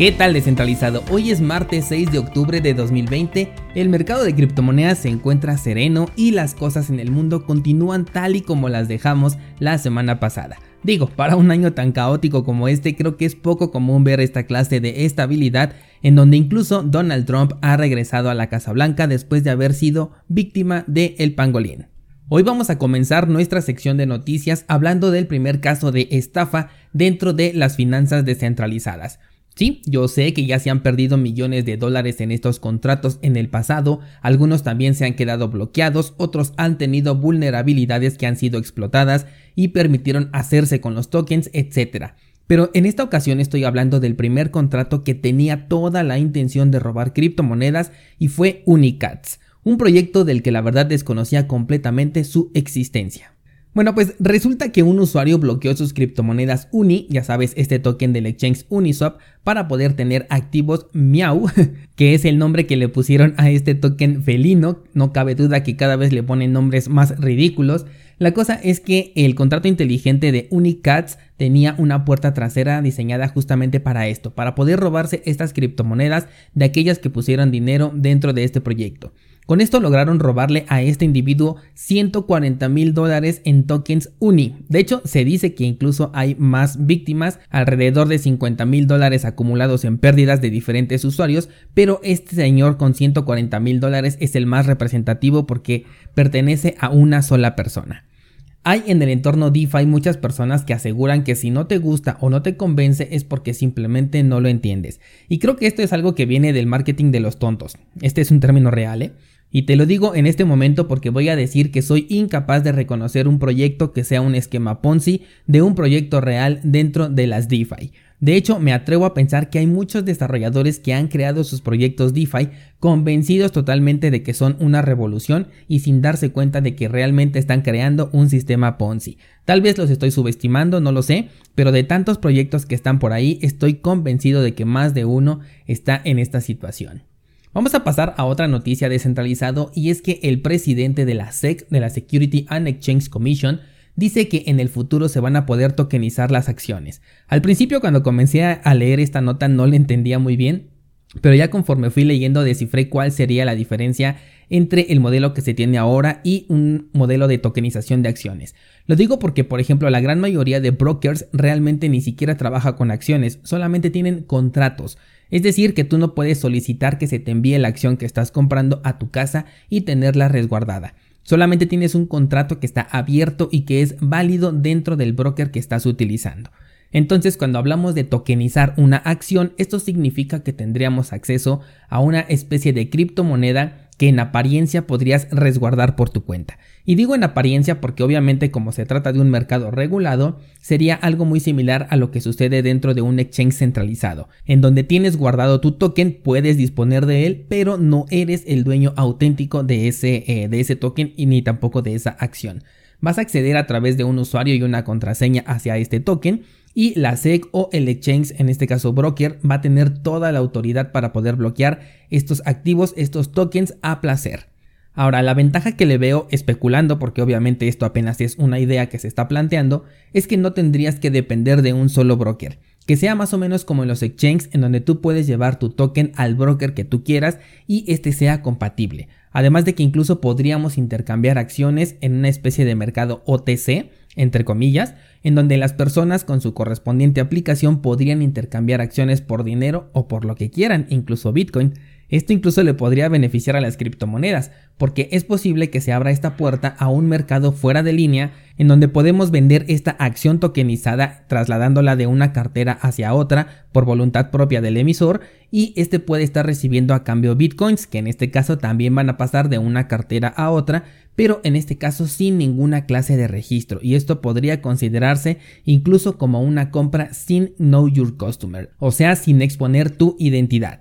¿Qué tal descentralizado? Hoy es martes 6 de octubre de 2020, el mercado de criptomonedas se encuentra sereno y las cosas en el mundo continúan tal y como las dejamos la semana pasada. Digo, para un año tan caótico como este creo que es poco común ver esta clase de estabilidad en donde incluso Donald Trump ha regresado a la Casa Blanca después de haber sido víctima de el pangolín. Hoy vamos a comenzar nuestra sección de noticias hablando del primer caso de estafa dentro de las finanzas descentralizadas. Sí, yo sé que ya se han perdido millones de dólares en estos contratos en el pasado, algunos también se han quedado bloqueados, otros han tenido vulnerabilidades que han sido explotadas y permitieron hacerse con los tokens, etc. Pero en esta ocasión estoy hablando del primer contrato que tenía toda la intención de robar criptomonedas y fue Unicats, un proyecto del que la verdad desconocía completamente su existencia. Bueno, pues resulta que un usuario bloqueó sus criptomonedas Uni, ya sabes, este token del exchange Uniswap, para poder tener activos Miau, que es el nombre que le pusieron a este token felino. No cabe duda que cada vez le ponen nombres más ridículos. La cosa es que el contrato inteligente de Unicats tenía una puerta trasera diseñada justamente para esto, para poder robarse estas criptomonedas de aquellas que pusieron dinero dentro de este proyecto. Con esto lograron robarle a este individuo 140 mil dólares en tokens Uni. De hecho, se dice que incluso hay más víctimas, alrededor de 50 mil dólares acumulados en pérdidas de diferentes usuarios, pero este señor con 140 mil dólares es el más representativo porque pertenece a una sola persona. Hay en el entorno DeFi muchas personas que aseguran que si no te gusta o no te convence es porque simplemente no lo entiendes. Y creo que esto es algo que viene del marketing de los tontos. Este es un término real, ¿eh? Y te lo digo en este momento porque voy a decir que soy incapaz de reconocer un proyecto que sea un esquema Ponzi de un proyecto real dentro de las DeFi. De hecho, me atrevo a pensar que hay muchos desarrolladores que han creado sus proyectos DeFi convencidos totalmente de que son una revolución y sin darse cuenta de que realmente están creando un sistema Ponzi. Tal vez los estoy subestimando, no lo sé, pero de tantos proyectos que están por ahí, estoy convencido de que más de uno está en esta situación. Vamos a pasar a otra noticia descentralizado y es que el presidente de la SEC, de la Security and Exchange Commission, dice que en el futuro se van a poder tokenizar las acciones. Al principio cuando comencé a leer esta nota no le entendía muy bien, pero ya conforme fui leyendo descifré cuál sería la diferencia entre el modelo que se tiene ahora y un modelo de tokenización de acciones. Lo digo porque, por ejemplo, la gran mayoría de brokers realmente ni siquiera trabaja con acciones, solamente tienen contratos. Es decir, que tú no puedes solicitar que se te envíe la acción que estás comprando a tu casa y tenerla resguardada. Solamente tienes un contrato que está abierto y que es válido dentro del broker que estás utilizando. Entonces, cuando hablamos de tokenizar una acción, esto significa que tendríamos acceso a una especie de criptomoneda que en apariencia podrías resguardar por tu cuenta. Y digo en apariencia porque obviamente como se trata de un mercado regulado, sería algo muy similar a lo que sucede dentro de un exchange centralizado, en donde tienes guardado tu token, puedes disponer de él, pero no eres el dueño auténtico de ese, eh, de ese token y ni tampoco de esa acción. Vas a acceder a través de un usuario y una contraseña hacia este token y la SEC o el exchange, en este caso broker, va a tener toda la autoridad para poder bloquear estos activos, estos tokens a placer. Ahora, la ventaja que le veo especulando, porque obviamente esto apenas es una idea que se está planteando, es que no tendrías que depender de un solo broker, que sea más o menos como en los exchanges en donde tú puedes llevar tu token al broker que tú quieras y este sea compatible. Además de que incluso podríamos intercambiar acciones en una especie de mercado OTC, entre comillas, en donde las personas con su correspondiente aplicación podrían intercambiar acciones por dinero o por lo que quieran, incluso Bitcoin. Esto incluso le podría beneficiar a las criptomonedas, porque es posible que se abra esta puerta a un mercado fuera de línea en donde podemos vender esta acción tokenizada trasladándola de una cartera hacia otra por voluntad propia del emisor y este puede estar recibiendo a cambio bitcoins que en este caso también van a pasar de una cartera a otra pero en este caso sin ninguna clase de registro y esto podría considerarse incluso como una compra sin know your customer, o sea sin exponer tu identidad.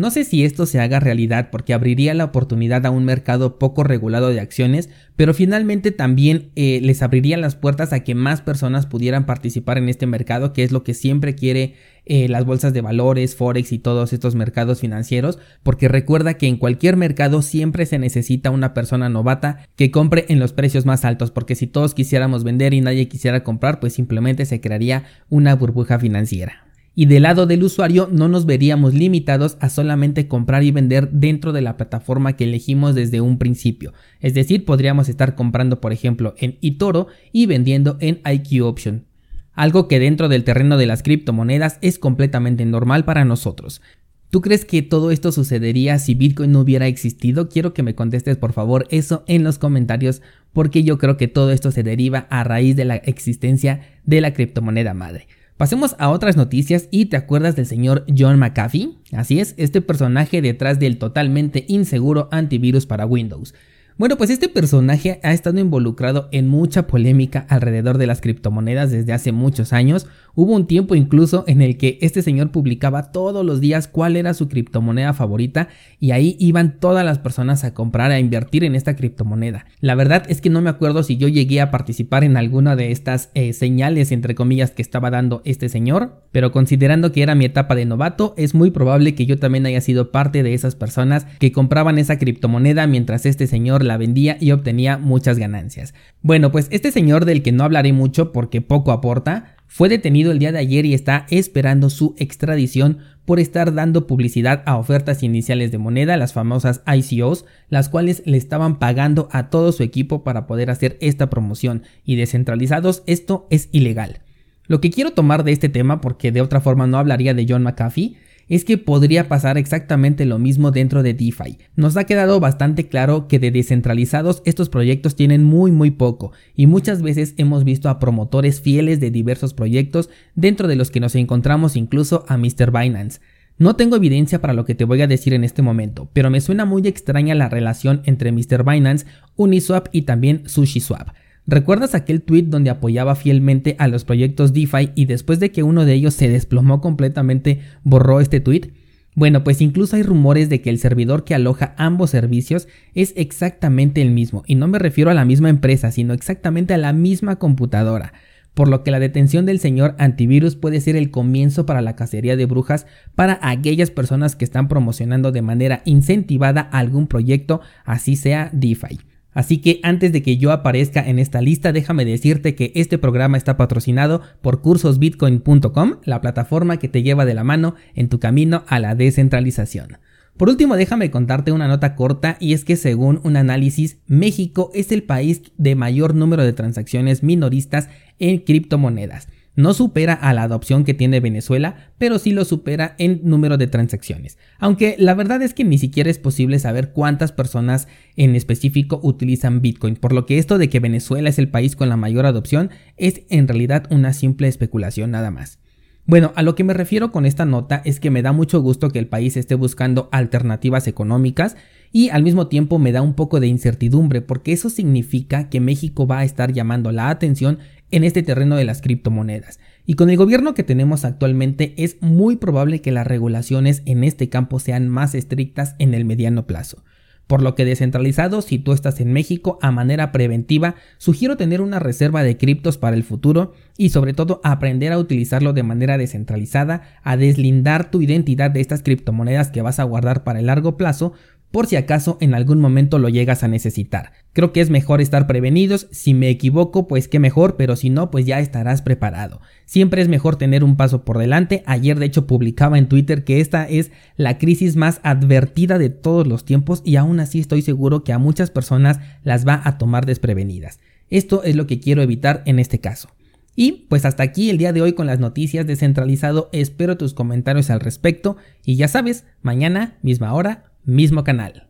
No sé si esto se haga realidad porque abriría la oportunidad a un mercado poco regulado de acciones, pero finalmente también eh, les abriría las puertas a que más personas pudieran participar en este mercado, que es lo que siempre quiere eh, las bolsas de valores, forex y todos estos mercados financieros, porque recuerda que en cualquier mercado siempre se necesita una persona novata que compre en los precios más altos, porque si todos quisiéramos vender y nadie quisiera comprar, pues simplemente se crearía una burbuja financiera y del lado del usuario no nos veríamos limitados a solamente comprar y vender dentro de la plataforma que elegimos desde un principio. Es decir, podríamos estar comprando por ejemplo en eToro y vendiendo en IQ Option. Algo que dentro del terreno de las criptomonedas es completamente normal para nosotros. ¿Tú crees que todo esto sucedería si Bitcoin no hubiera existido? Quiero que me contestes por favor eso en los comentarios porque yo creo que todo esto se deriva a raíz de la existencia de la criptomoneda madre. Pasemos a otras noticias y te acuerdas del señor John McAfee. Así es, este personaje detrás del totalmente inseguro antivirus para Windows. Bueno, pues este personaje ha estado involucrado en mucha polémica alrededor de las criptomonedas desde hace muchos años. Hubo un tiempo incluso en el que este señor publicaba todos los días cuál era su criptomoneda favorita y ahí iban todas las personas a comprar, a invertir en esta criptomoneda. La verdad es que no me acuerdo si yo llegué a participar en alguna de estas eh, señales entre comillas que estaba dando este señor, pero considerando que era mi etapa de novato, es muy probable que yo también haya sido parte de esas personas que compraban esa criptomoneda mientras este señor la vendía y obtenía muchas ganancias. Bueno, pues este señor del que no hablaré mucho porque poco aporta, fue detenido el día de ayer y está esperando su extradición por estar dando publicidad a ofertas iniciales de moneda, las famosas ICOs, las cuales le estaban pagando a todo su equipo para poder hacer esta promoción y descentralizados esto es ilegal. Lo que quiero tomar de este tema, porque de otra forma no hablaría de John McAfee, es que podría pasar exactamente lo mismo dentro de DeFi. Nos ha quedado bastante claro que de descentralizados estos proyectos tienen muy muy poco y muchas veces hemos visto a promotores fieles de diversos proyectos dentro de los que nos encontramos incluso a Mr. Binance. No tengo evidencia para lo que te voy a decir en este momento, pero me suena muy extraña la relación entre Mr. Binance, Uniswap y también SushiSwap. ¿Recuerdas aquel tweet donde apoyaba fielmente a los proyectos DeFi y después de que uno de ellos se desplomó completamente borró este tweet? Bueno, pues incluso hay rumores de que el servidor que aloja ambos servicios es exactamente el mismo, y no me refiero a la misma empresa, sino exactamente a la misma computadora, por lo que la detención del señor antivirus puede ser el comienzo para la cacería de brujas para aquellas personas que están promocionando de manera incentivada algún proyecto, así sea DeFi. Así que antes de que yo aparezca en esta lista, déjame decirte que este programa está patrocinado por cursosbitcoin.com, la plataforma que te lleva de la mano en tu camino a la descentralización. Por último, déjame contarte una nota corta y es que según un análisis, México es el país de mayor número de transacciones minoristas en criptomonedas. No supera a la adopción que tiene Venezuela, pero sí lo supera en número de transacciones. Aunque la verdad es que ni siquiera es posible saber cuántas personas en específico utilizan Bitcoin, por lo que esto de que Venezuela es el país con la mayor adopción es en realidad una simple especulación nada más. Bueno, a lo que me refiero con esta nota es que me da mucho gusto que el país esté buscando alternativas económicas y al mismo tiempo me da un poco de incertidumbre porque eso significa que México va a estar llamando la atención en este terreno de las criptomonedas. Y con el gobierno que tenemos actualmente es muy probable que las regulaciones en este campo sean más estrictas en el mediano plazo. Por lo que descentralizado, si tú estás en México a manera preventiva, sugiero tener una reserva de criptos para el futuro y sobre todo aprender a utilizarlo de manera descentralizada, a deslindar tu identidad de estas criptomonedas que vas a guardar para el largo plazo, por si acaso en algún momento lo llegas a necesitar. Creo que es mejor estar prevenidos, si me equivoco pues qué mejor, pero si no pues ya estarás preparado. Siempre es mejor tener un paso por delante, ayer de hecho publicaba en Twitter que esta es la crisis más advertida de todos los tiempos y aún así estoy seguro que a muchas personas las va a tomar desprevenidas. Esto es lo que quiero evitar en este caso. Y pues hasta aquí el día de hoy con las noticias descentralizado, espero tus comentarios al respecto y ya sabes, mañana, misma hora, mismo canal.